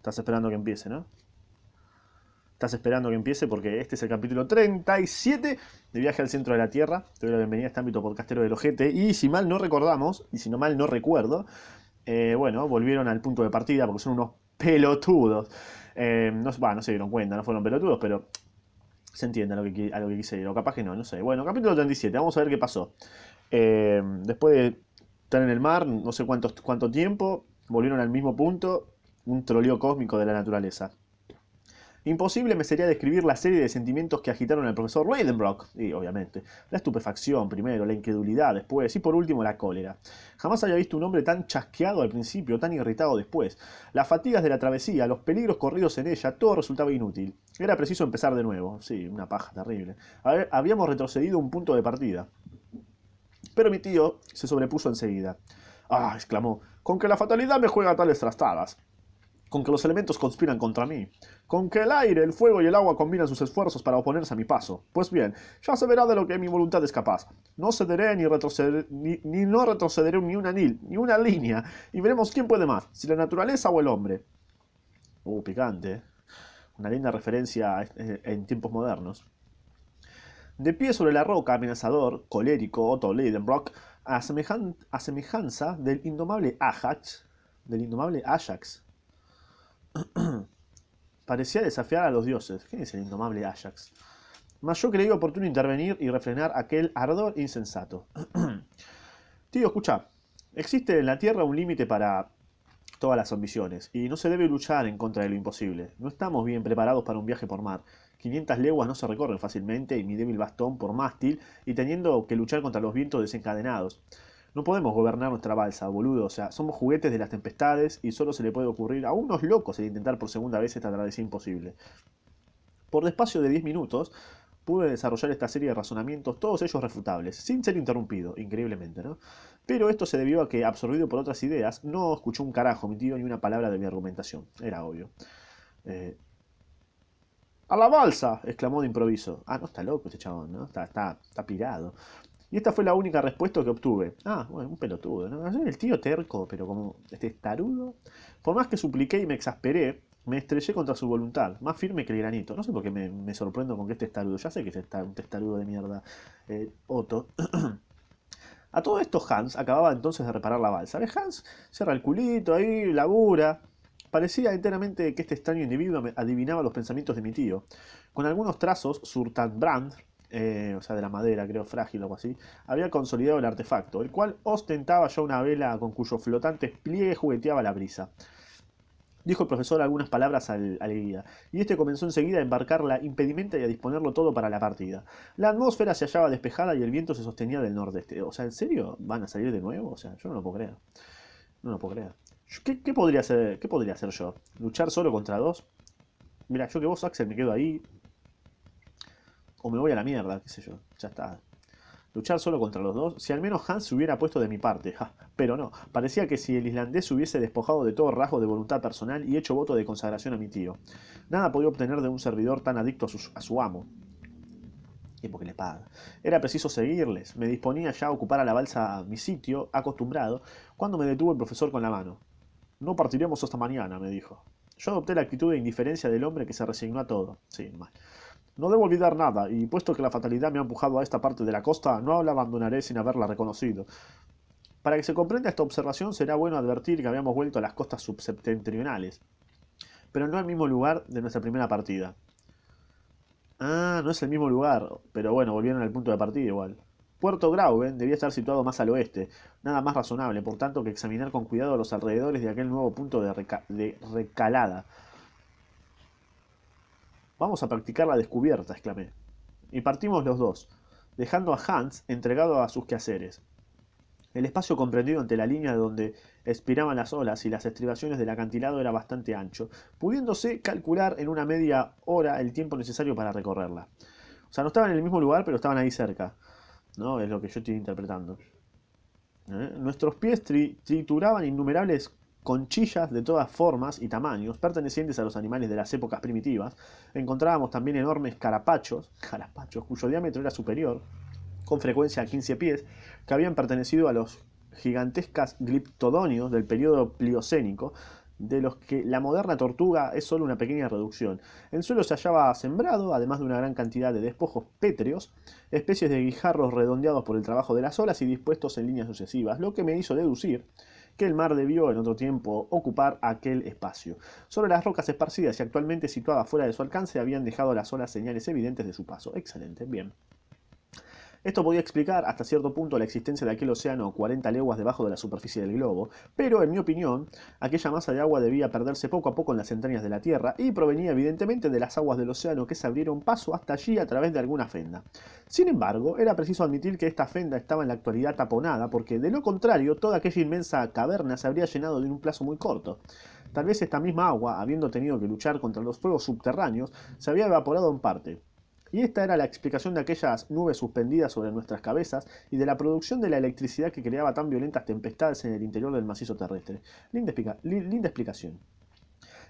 Estás esperando que empiece, ¿no? Estás esperando que empiece porque este es el capítulo 37 de Viaje al Centro de la Tierra. Te doy la bienvenida a este ámbito podcastero del ojete. Y si mal no recordamos, y si no mal no recuerdo, eh, bueno, volvieron al punto de partida porque son unos pelotudos. Eh, no, no se dieron cuenta, no fueron pelotudos, pero se entiende a lo que, a lo que quise ir. O capaz que no, no sé. Bueno, capítulo 37, vamos a ver qué pasó. Eh, después de estar en el mar, no sé cuánto tiempo, volvieron al mismo punto un troleo cósmico de la naturaleza. Imposible me sería describir la serie de sentimientos que agitaron al profesor Weidenbrock, y obviamente, la estupefacción primero, la incredulidad después, y por último la cólera. Jamás había visto un hombre tan chasqueado al principio, tan irritado después. Las fatigas de la travesía, los peligros corridos en ella, todo resultaba inútil. Era preciso empezar de nuevo. Sí, una paja terrible. Habíamos retrocedido un punto de partida. Pero mi tío se sobrepuso enseguida. Ah, exclamó, con que la fatalidad me juega tales trastadas con que los elementos conspiran contra mí, con que el aire, el fuego y el agua combinan sus esfuerzos para oponerse a mi paso. Pues bien, ya se verá de lo que mi voluntad es capaz. No cederé ni retrocederé, ni, no retrocederé ni una ni una línea, y veremos quién puede más, si la naturaleza o el hombre. Uh, picante. Una linda referencia en tiempos modernos. De pie sobre la roca, amenazador, colérico, Otto Leidenbrock, a, a semejanza del indomable Ajax, del indomable Ajax, Parecía desafiar a los dioses. ¿Quién es el indomable Ajax? Mas yo creí oportuno intervenir y refrenar aquel ardor insensato. Tío, escucha. Existe en la Tierra un límite para todas las ambiciones, y no se debe luchar en contra de lo imposible. No estamos bien preparados para un viaje por mar. 500 leguas no se recorren fácilmente, y mi débil bastón por mástil, y teniendo que luchar contra los vientos desencadenados. No podemos gobernar nuestra balsa, boludo. O sea, somos juguetes de las tempestades y solo se le puede ocurrir a unos locos el intentar por segunda vez esta travesía imposible. Por despacio de 10 minutos pude desarrollar esta serie de razonamientos, todos ellos refutables, sin ser interrumpido, increíblemente, ¿no? Pero esto se debió a que, absorbido por otras ideas, no escuchó un carajo mi tío ni una palabra de mi argumentación. Era obvio. Eh, ¡A la balsa! exclamó de improviso. Ah, no está loco este chabón, ¿no? Está, está, está pirado. Y esta fue la única respuesta que obtuve. Ah, bueno, un pelotudo, ¿no? El tío terco, pero como este tarudo. Por más que supliqué y me exasperé, me estrellé contra su voluntad, más firme que el granito. No sé por qué me, sorprendo con que este testarudo. Ya sé que es un testarudo de mierda. Eh, Otto. A todo esto Hans acababa entonces de reparar la balsa. Hans cierra el culito ahí, labura. Parecía enteramente que este extraño individuo adivinaba los pensamientos de mi tío. Con algunos trazos, Surtanbrand eh, o sea, de la madera, creo, frágil o algo así, había consolidado el artefacto, el cual ostentaba ya una vela con cuyo flotante pliegue jugueteaba la brisa. Dijo el profesor algunas palabras al, guía, y este comenzó enseguida a embarcar la impedimenta y a disponerlo todo para la partida. La atmósfera se hallaba despejada y el viento se sostenía del nordeste. O sea, ¿en serio van a salir de nuevo? O sea, yo no lo puedo creer. No lo puedo creer. ¿Qué, podría, hacer, ¿Qué podría hacer yo? ¿Luchar solo contra dos? Mira, yo que vos, Axel, me quedo ahí, o me voy a la mierda, qué sé yo, ya está. Luchar solo contra los dos, si al menos Hans se hubiera puesto de mi parte, pero no, parecía que si el islandés se hubiese despojado de todo rasgo de voluntad personal y hecho voto de consagración a mi tío. Nada podía obtener de un servidor tan adicto a su, a su amo. Y porque le paga. Era preciso seguirles. Me disponía ya a ocupar a la balsa mi sitio, acostumbrado, cuando me detuvo el profesor con la mano. No partiremos hasta mañana, me dijo. Yo adopté la actitud de indiferencia del hombre que se resignó a todo. Sí, mal. No debo olvidar nada, y puesto que la fatalidad me ha empujado a esta parte de la costa, no la abandonaré sin haberla reconocido. Para que se comprenda esta observación será bueno advertir que habíamos vuelto a las costas subseptentrionales, pero no al mismo lugar de nuestra primera partida. Ah, no es el mismo lugar, pero bueno, volvieron al punto de partida igual. Puerto Grauben debía estar situado más al oeste, nada más razonable, por tanto que examinar con cuidado los alrededores de aquel nuevo punto de, de recalada. Vamos a practicar la descubierta, exclamé. Y partimos los dos, dejando a Hans entregado a sus quehaceres. El espacio comprendido ante la línea de donde expiraban las olas y las estribaciones del acantilado era bastante ancho, pudiéndose calcular en una media hora el tiempo necesario para recorrerla. O sea, no estaban en el mismo lugar, pero estaban ahí cerca. ¿no? Es lo que yo estoy interpretando. ¿Eh? Nuestros pies trituraban innumerables conchillas de todas formas y tamaños, pertenecientes a los animales de las épocas primitivas. Encontrábamos también enormes carapachos, carapachos cuyo diámetro era superior, con frecuencia a 15 pies, que habían pertenecido a los gigantescas gliptodonios del periodo pliocénico, de los que la moderna tortuga es solo una pequeña reducción. El suelo se hallaba sembrado, además de una gran cantidad de despojos pétreos, especies de guijarros redondeados por el trabajo de las olas y dispuestos en líneas sucesivas, lo que me hizo deducir que el mar debió en otro tiempo ocupar aquel espacio. Sobre las rocas esparcidas y actualmente situadas fuera de su alcance habían dejado las olas señales evidentes de su paso. Excelente, bien. Esto podía explicar hasta cierto punto la existencia de aquel océano 40 leguas debajo de la superficie del globo, pero en mi opinión, aquella masa de agua debía perderse poco a poco en las entrañas de la Tierra y provenía evidentemente de las aguas del océano que se abrieron paso hasta allí a través de alguna fenda. Sin embargo, era preciso admitir que esta fenda estaba en la actualidad taponada, porque de lo contrario toda aquella inmensa caverna se habría llenado en un plazo muy corto. Tal vez esta misma agua, habiendo tenido que luchar contra los fuegos subterráneos, se había evaporado en parte. Y esta era la explicación de aquellas nubes suspendidas sobre nuestras cabezas y de la producción de la electricidad que creaba tan violentas tempestades en el interior del macizo terrestre. Linda, explicación.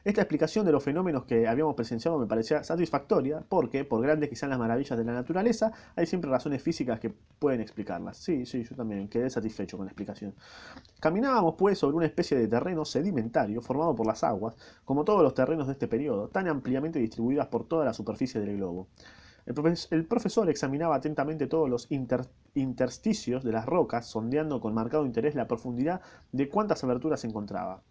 Esta explicación de los fenómenos que habíamos presenciado me parecía satisfactoria porque, por grandes que sean las maravillas de la naturaleza, hay siempre razones físicas que pueden explicarlas. Sí, sí, yo también quedé satisfecho con la explicación. Caminábamos pues sobre una especie de terreno sedimentario formado por las aguas, como todos los terrenos de este periodo, tan ampliamente distribuidas por toda la superficie del globo. El, profesor examinaba atentamente todos los intersticios de las rocas, sondeando con marcado interés la profundidad de cuántas aberturas encontraba.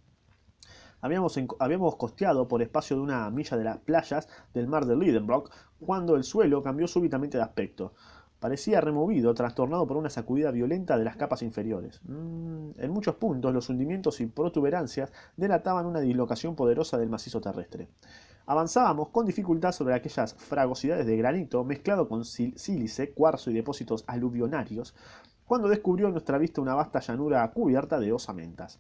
Habíamos, costeado por espacio de una milla de las playas del mar de Lidenbrock cuando el suelo cambió súbitamente de aspecto. Parecía removido, trastornado por una sacudida violenta de las capas inferiores. Mm, en muchos puntos, los hundimientos y protuberancias delataban una dislocación poderosa del macizo terrestre. Avanzábamos con dificultad sobre aquellas fragosidades de granito mezclado con sílice, cuarzo y depósitos aluvionarios, cuando descubrió en nuestra vista una vasta llanura cubierta de osamentas.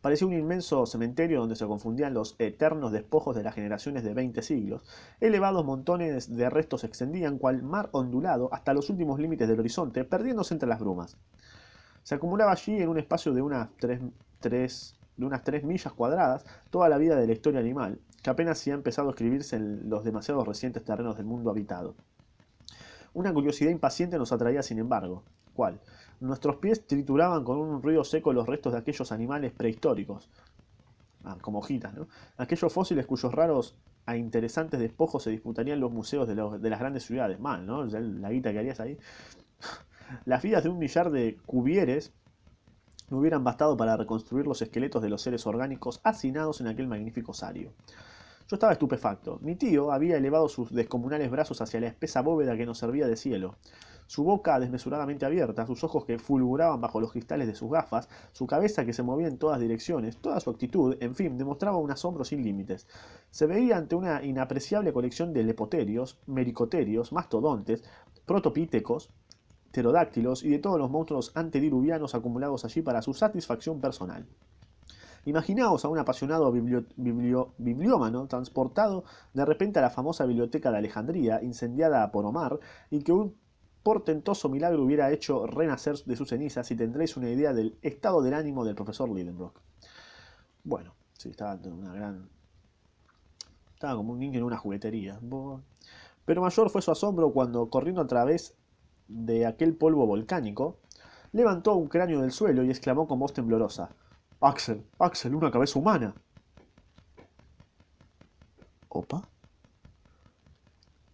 Parecía un inmenso cementerio donde se confundían los eternos despojos de las generaciones de veinte siglos. Elevados montones de restos se extendían cual mar ondulado hasta los últimos límites del horizonte, perdiéndose entre las brumas. Se acumulaba allí en un espacio de unas tres, de unas tres millas cuadradas toda la vida de la historia animal, que apenas si ha empezado a escribirse en los demasiados recientes terrenos del mundo habitado. Una curiosidad impaciente nos atraía, sin embargo. ¿Cuál? Nuestros pies trituraban con un ruido seco los restos de aquellos animales prehistóricos. Ah, como hojitas, ¿no? Aquellos fósiles cuyos raros e interesantes despojos se disputarían los museos de, de las grandes ciudades. Mal, ¿no? La guita que harías ahí. Las vidas de un millar de cubieres no hubieran bastado para reconstruir los esqueletos de los seres orgánicos hacinados en aquel magnífico osario. Yo estaba estupefacto. Mi tío había elevado sus descomunales brazos hacia la espesa bóveda que nos servía de cielo. Su boca desmesuradamente abierta, sus ojos que fulguraban bajo los cristales de sus gafas, su cabeza que se movía en todas direcciones, toda su actitud, en fin, demostraba un asombro sin límites. Se veía ante una inapreciable colección de lepoterios, mericoterios, mastodontes, protopítecos, pterodáctilos y de todos los monstruos antediluvianos acumulados allí para su satisfacción personal. Imaginaos a un apasionado bibliómano transportado de repente a la famosa biblioteca de Alejandría, incendiada por Omar, y que un portentoso milagro hubiera hecho renacer de sus cenizas y tendréis una idea del estado del ánimo del profesor Lidenbrock. Bueno, sí, estaba en una gran... Estaba como un niño en una juguetería. Pero mayor fue su asombro cuando, corriendo a través de aquel polvo volcánico, levantó un cráneo del suelo y exclamó con voz temblorosa, Axel, Axel, una cabeza humana. ¿Opa?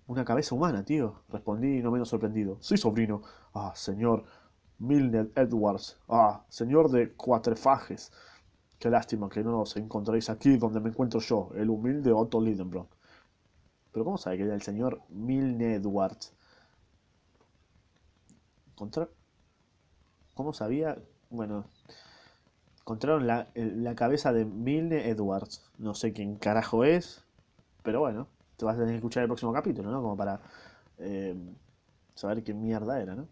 Una cabeza humana, tío, respondí no menos sorprendido. Sí, sobrino. Ah, señor Milner Edwards. Ah, señor de Cuatrefajes. Qué lástima que no os encontréis aquí donde me encuentro yo, el humilde Otto Lidenbrock. Pero ¿cómo sabe que era el señor Milne Edwards? ¿Cómo sabía? Bueno, encontraron la, cabeza de Milne Edwards. No sé quién carajo es, pero bueno, te vas a tener que escuchar el próximo capítulo, ¿no? Como para eh, saber qué mierda era, ¿no?